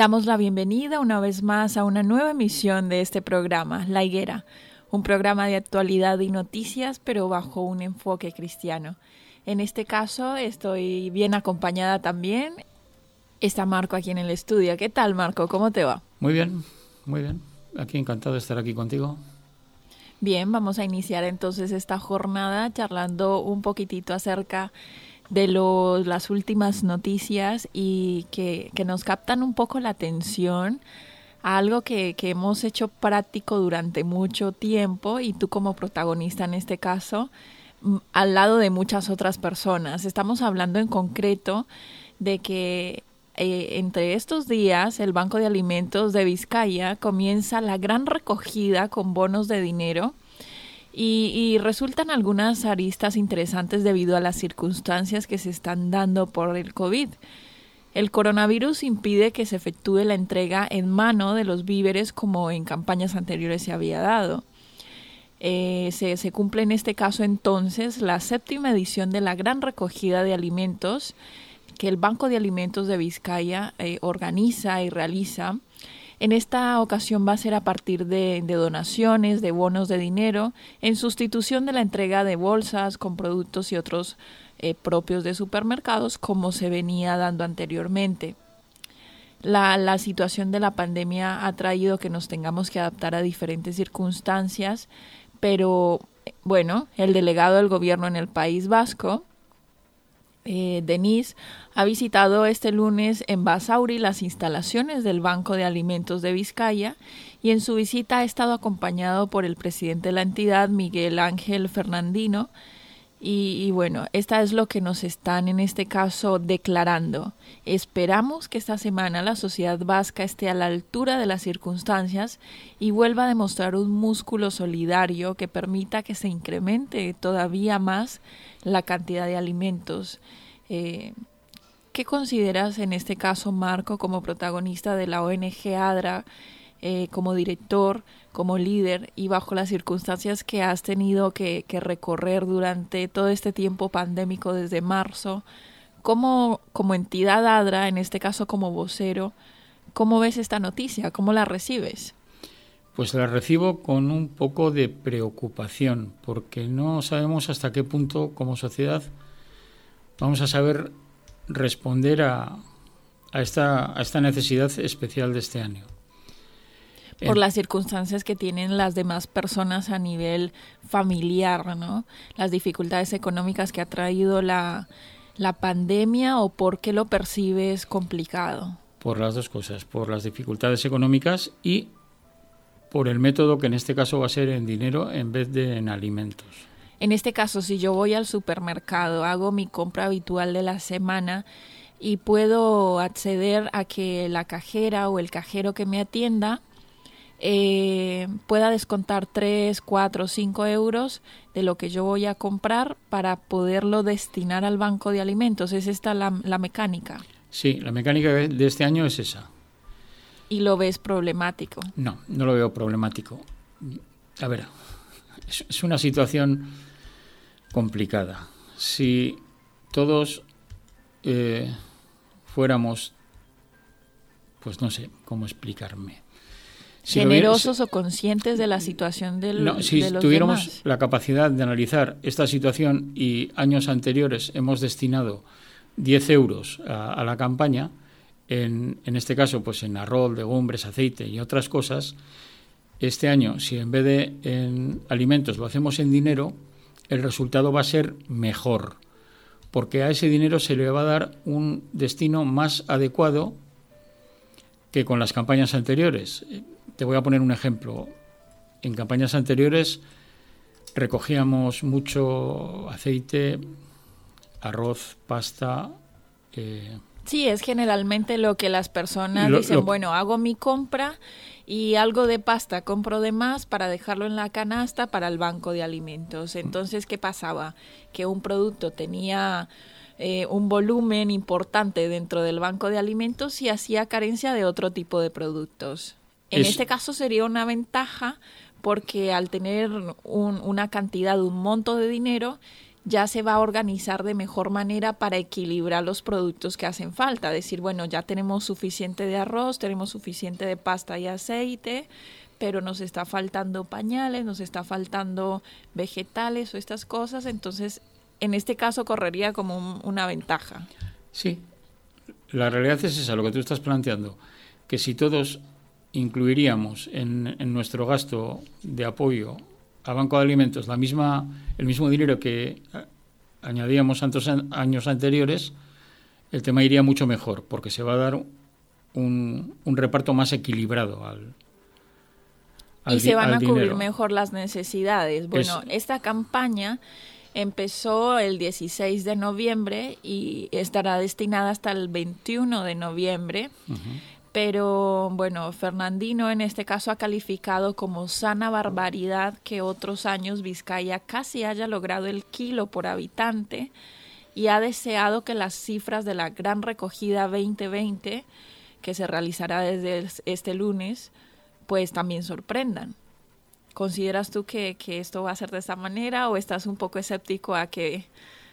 Damos la bienvenida una vez más a una nueva emisión de este programa, La Higuera, un programa de actualidad y noticias, pero bajo un enfoque cristiano. En este caso estoy bien acompañada también. Está Marco aquí en el estudio. ¿Qué tal, Marco? ¿Cómo te va? Muy bien, muy bien. Aquí encantado de estar aquí contigo. Bien, vamos a iniciar entonces esta jornada charlando un poquitito acerca de las últimas noticias y que, nos captan un poco la atención a algo que, que, hemos hecho práctico durante mucho tiempo y tú como protagonista en este caso, mm, al lado de muchas otras personas. Estamos hablando en concreto de que eh, entre estos días el Banco de Alimentos de Vizcaya comienza la gran recogida con bonos de dinero y, resultan algunas aristas interesantes debido a las circunstancias que se están dando por el COVID. El coronavirus impide que se efectúe la entrega en mano de los víveres como en campañas anteriores se había dado. Eh, se, cumple en este caso entonces la séptima edición de la gran recogida de alimentos que el Banco de Alimentos de Vizcaya eh, organiza y realiza en esta ocasión va a ser a partir de, donaciones, de bonos de dinero, en sustitución de la entrega de bolsas con productos y otros eh, propios de supermercados, como se venía dando anteriormente. La, la, situación de la pandemia ha traído que nos tengamos que adaptar a diferentes circunstancias, pero bueno, el delegado del gobierno en el País Vasco eh, Denise ha visitado este lunes en Basauri las instalaciones del Banco de Alimentos de Vizcaya y en su visita ha estado acompañado por el presidente de la entidad, Miguel Ángel Fernandino. Y, bueno, esta es lo que nos están en este caso declarando. Esperamos que esta semana la sociedad vasca esté a la altura de las circunstancias y vuelva a demostrar un músculo solidario que permita que se incremente todavía más la cantidad de alimentos. Eh, ¿Qué consideras en este caso, Marco, como protagonista de la ONG ADRA, eh, como director, como líder y bajo las circunstancias que has tenido que, recorrer durante todo este tiempo pandémico desde marzo? ¿Cómo, como entidad ADRA, en este caso como vocero, cómo ves esta noticia? ¿Cómo la recibes? Pues la recibo con un poco de preocupación, porque no sabemos hasta qué punto como sociedad vamos a saber responder a, esta necesidad especial de este año. Por las circunstancias que tienen las demás personas a nivel familiar, ¿no? Las dificultades económicas que ha traído la, la pandemia o por qué lo percibes complicado. Por las dos cosas, por las dificultades económicas y por el método que en este caso va a ser en dinero en vez de en alimentos. En este caso, si yo voy al supermercado, hago mi compra habitual de la semana y puedo acceder a que la cajera o el cajero que me atienda eh, pueda descontar 3, 4, 5 euros de lo que yo voy a comprar para poderlo destinar al banco de alimentos. ¿Es esta la, la mecánica? Sí, la mecánica de este año es esa. ¿Y lo ves problemático? No, no lo veo problemático. A ver, es, una situación complicada. Si todos eh, fuéramos, pues no sé cómo explicarme. Generosos o conscientes de la situación del, no, si tuviéramos la capacidad de analizar esta situación y años anteriores hemos destinado 10 euros a, la campaña, en, en, este caso pues en arroz, legumbres, aceite y otras cosas, este año, si en vez de en alimentos lo hacemos en dinero, el resultado va a ser mejor, porque a ese dinero se le va a dar un destino más adecuado que con las campañas anteriores. Te voy a poner un ejemplo. En campañas anteriores recogíamos mucho aceite, arroz, pasta. Eh, sí, es generalmente lo que las personas dicen, bueno, hago mi compra y algo de pasta compro de más para dejarlo en la canasta para el banco de alimentos. Entonces, ¿qué pasaba? Que un producto tenía eh, un volumen importante dentro del banco de alimentos y hacía carencia de otro tipo de productos. En este caso sería una ventaja porque al tener una cantidad, un monto de dinero, ya se va a organizar de mejor manera para equilibrar los productos que hacen falta. Decir, bueno, ya tenemos suficiente de arroz, tenemos suficiente de pasta y aceite, pero nos está faltando pañales, nos está faltando vegetales o estas cosas. Entonces, en este caso correría como una ventaja. Sí, la realidad es esa, lo que tú estás planteando, que si todos incluiríamos en, en nuestro gasto de apoyo a Banco de Alimentos la misma, el mismo dinero que añadíamos años anteriores, el tema iría mucho mejor, porque se va a dar un, un reparto más equilibrado al, y se van a cubrir mejor las necesidades. Bueno, esta campaña empezó el 16 de noviembre y estará destinada hasta el 21 de noviembre pero bueno, Fernandino en este caso ha calificado como sana barbaridad que otros años Vizcaya casi haya logrado el kilo por habitante y ha deseado que las cifras de la gran recogida 2020, que se realizará desde este lunes, pues también sorprendan. ¿Consideras tú que, que esto va a ser de esta manera o estás un poco escéptico a que,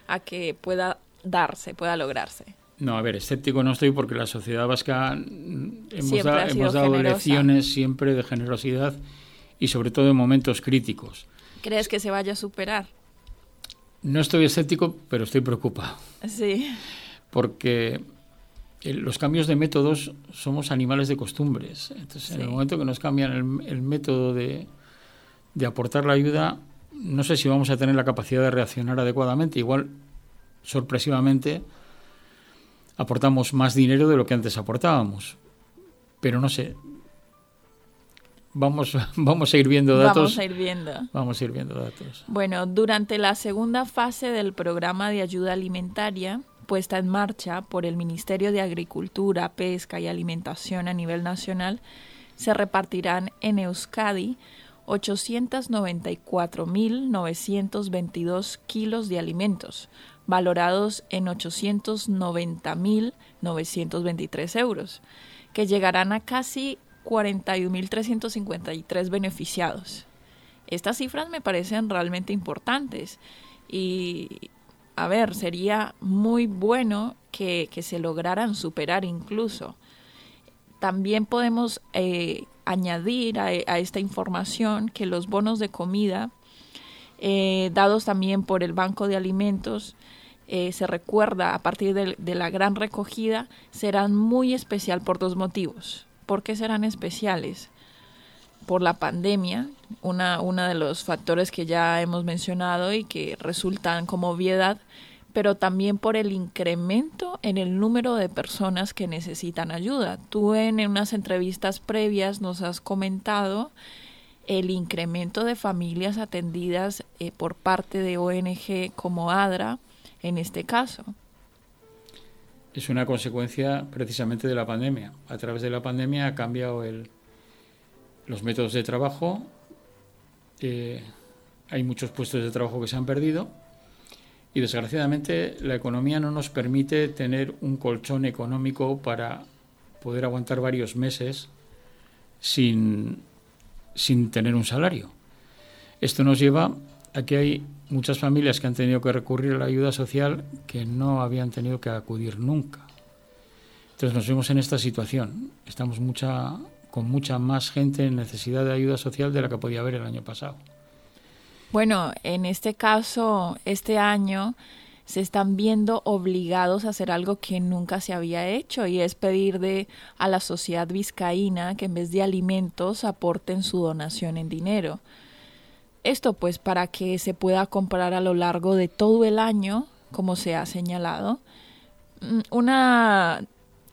a que pueda darse, pueda lograrse? No, a ver, escéptico no estoy porque la sociedad vasca hemos, dado lecciones siempre de generosidad y sobre todo en momentos críticos. ¿Crees que se vaya a superar? No estoy escéptico, pero estoy preocupado. Sí. Porque los cambios de métodos somos animales de costumbres. Entonces, en el momento que nos cambian el, método de, de aportar la ayuda, no sé si vamos a tener la capacidad de reaccionar adecuadamente. Igual, sorpresivamente, aportamos más dinero de lo que antes aportábamos. Pero no sé. Vamos, vamos a ir viendo datos. Vamos a ir viendo. Vamos a ir viendo datos. Bueno, durante la segunda fase del programa de ayuda alimentaria, puesta en marcha por el Ministerio de Agricultura, Pesca y Alimentación a nivel nacional, se repartirán en Euskadi 894.922 kilos de alimentos, valorados en 890.923 euros, que llegarán a casi 41.353 beneficiados. Estas cifras me parecen realmente importantes y, a ver, sería muy bueno que, se lograran superar incluso. También podemos eh, añadir a, esta información que los bonos de comida eh, dados también por el Banco de Alimentos eh, se recuerda a partir de, la gran recogida serán muy especial por dos motivos. ¿Por qué serán especiales? Por la pandemia, una, uno de los factores que ya hemos mencionado y que resultan como obviedad, pero también por el incremento en el número de personas que necesitan ayuda. Tú en, unas entrevistas previas nos has comentado el incremento de familias atendidas eh, por parte de ONG como ADRA, en este caso. Es una consecuencia precisamente de la pandemia. A través de la pandemia ha cambiado el, los métodos de trabajo, eh, hay muchos puestos de trabajo que se han perdido y desgraciadamente la economía no nos permite tener un colchón económico para poder aguantar varios meses sin, sin tener un salario. Esto nos lleva a que hay muchas familias que han tenido que recurrir a la ayuda social que no habían tenido que acudir nunca. Entonces nos vemos en esta situación. Estamos con mucha más gente en necesidad de ayuda social de la que podía haber el año pasado. Bueno, en este caso, este año se están viendo obligados a hacer algo que nunca se había hecho y es pedir de a la sociedad vizcaína que en vez de alimentos aporten su donación en dinero. Esto pues para que se pueda comprar a lo largo de todo el año, como se ha señalado. Mm, una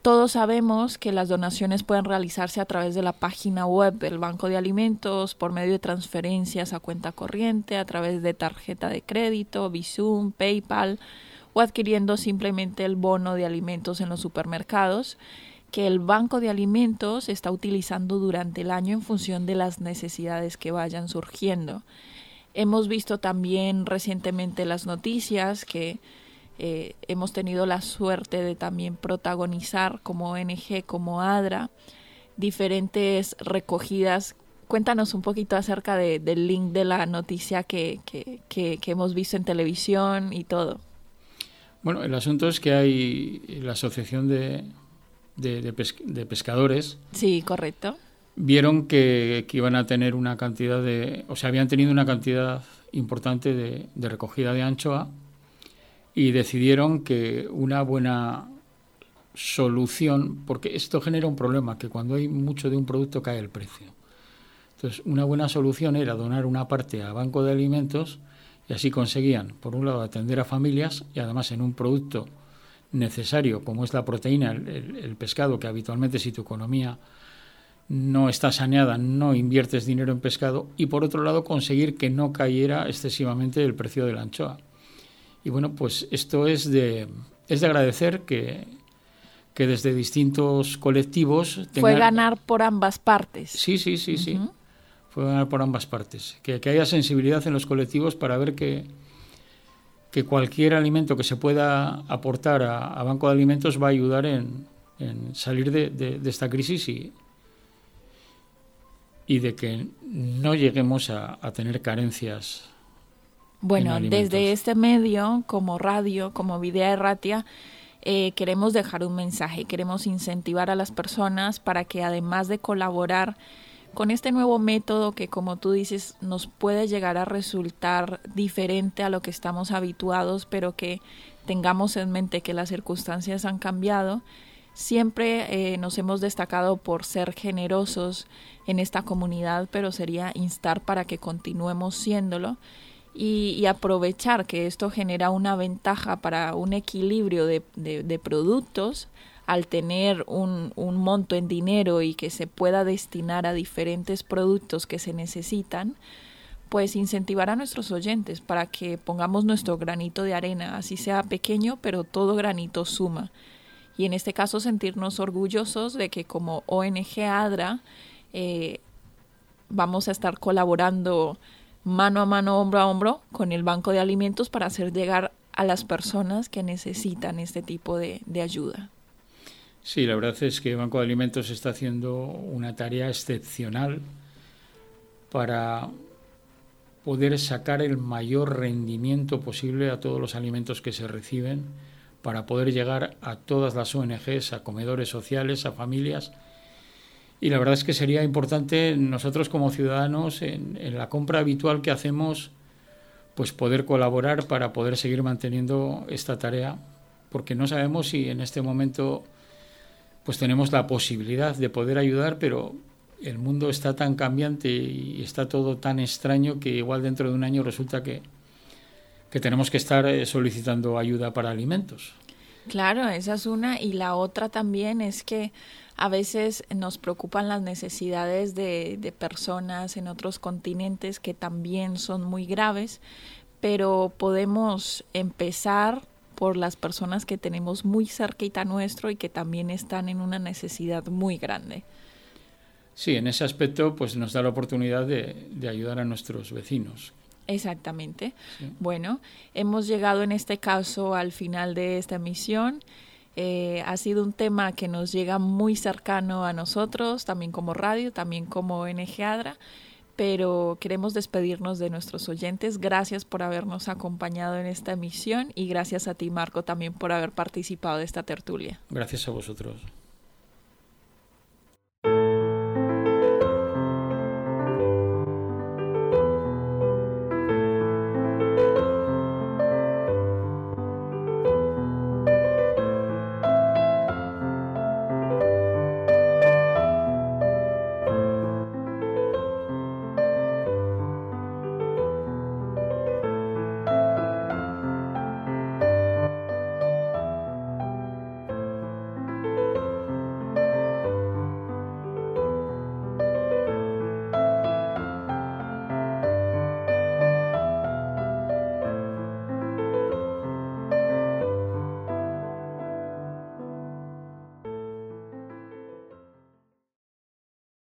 todos sabemos que las donaciones pueden realizarse a través de la página web del Banco de Alimentos, por medio de transferencias a cuenta corriente, a través de tarjeta de crédito, Bizum, PayPal o adquiriendo simplemente el bono de alimentos en los supermercados que el Banco de Alimentos está utilizando durante el año en función de las necesidades que vayan surgiendo. Hemos visto también recientemente las noticias que eh, hemos tenido la suerte de también protagonizar como ONG, como ADRA, diferentes recogidas. Cuéntanos un poquito acerca del link de la noticia que, que hemos visto en televisión y todo. Bueno, el asunto es que hay la Asociación de, de, pescadores. Sí, correcto. Vieron que, iban a tener una cantidad de, o sea, habían tenido una cantidad importante de, de recogida de anchoa y decidieron que una buena solución, porque esto genera un problema, que cuando hay mucho de un producto cae el precio. Entonces, una buena solución era donar una parte a Banco de Alimentos y así conseguían, por un lado, atender a familias y además en un producto necesario, como es la proteína, el, pescado, que habitualmente si tu economía no está saneada, no inviertes dinero en pescado, y por otro lado conseguir que no cayera excesivamente el precio de la anchoa. Y bueno, pues esto es de, es de agradecer que, que desde distintos colectivos... Fue ganar por ambas partes. Sí, sí, sí, sí. Fue ganar por ambas partes. Que, que haya sensibilidad en los colectivos para ver que, que cualquier alimento que se pueda aportar a, Banco de Alimentos va a ayudar en, salir de, esta crisis y, y de que no lleguemos a, tener carencias. Bueno, desde este medio, como radio, como Videa Erratia, eh, queremos dejar un mensaje, queremos incentivar a las personas para que además de colaborar con este nuevo método que como tú dices nos puede llegar a resultar diferente a lo que estamos habituados, pero que tengamos en mente que las circunstancias han cambiado, siempre eh, nos hemos destacado por ser generosos en esta comunidad, pero sería instar para que continuemos siéndolo y, aprovechar que esto genera una ventaja para un equilibrio de, productos al tener un, un, monto en dinero y que se pueda destinar a diferentes productos que se necesitan, pues incentivar a nuestros oyentes para que pongamos nuestro granito de arena, así sea pequeño, pero todo granito suma. Y en este caso sentirnos orgullosos de que como ONG ADRA eh, vamos a estar colaborando mano a mano, hombro a hombro con el Banco de Alimentos para hacer llegar a las personas que necesitan este tipo de ayuda. Sí, la verdad es que Banco de Alimentos está haciendo una tarea excepcional para poder sacar el mayor rendimiento posible a todos los alimentos que se reciben, para poder llegar a todas las ONGs, a comedores sociales, a familias. Y la verdad es que sería importante nosotros como ciudadanos en, en la compra habitual que hacemos, pues poder colaborar para poder seguir manteniendo esta tarea, porque no sabemos si en este momento pues tenemos la posibilidad de poder ayudar, pero el mundo está tan cambiante y está todo tan extraño que igual dentro de un año resulta que, que tenemos que estar eh, solicitando ayuda para alimentos. Claro, esa es una. Y la otra también es que a veces nos preocupan las necesidades de, de personas en otros continentes que también son muy graves, pero podemos empezar por las personas que tenemos muy cerquita nuestro y que también están en una necesidad muy grande. Sí, en ese aspecto pues nos da la oportunidad de, de ayudar a nuestros vecinos. Exactamente. Bueno, hemos llegado en este caso al final de esta emisión. Eh, ha sido un tema que nos llega muy cercano a nosotros, también como radio, también como ONG ADRA, pero queremos despedirnos de nuestros oyentes. Gracias por habernos acompañado en esta emisión y gracias a ti, Marco, también por haber participado de esta tertulia. Gracias a vosotros.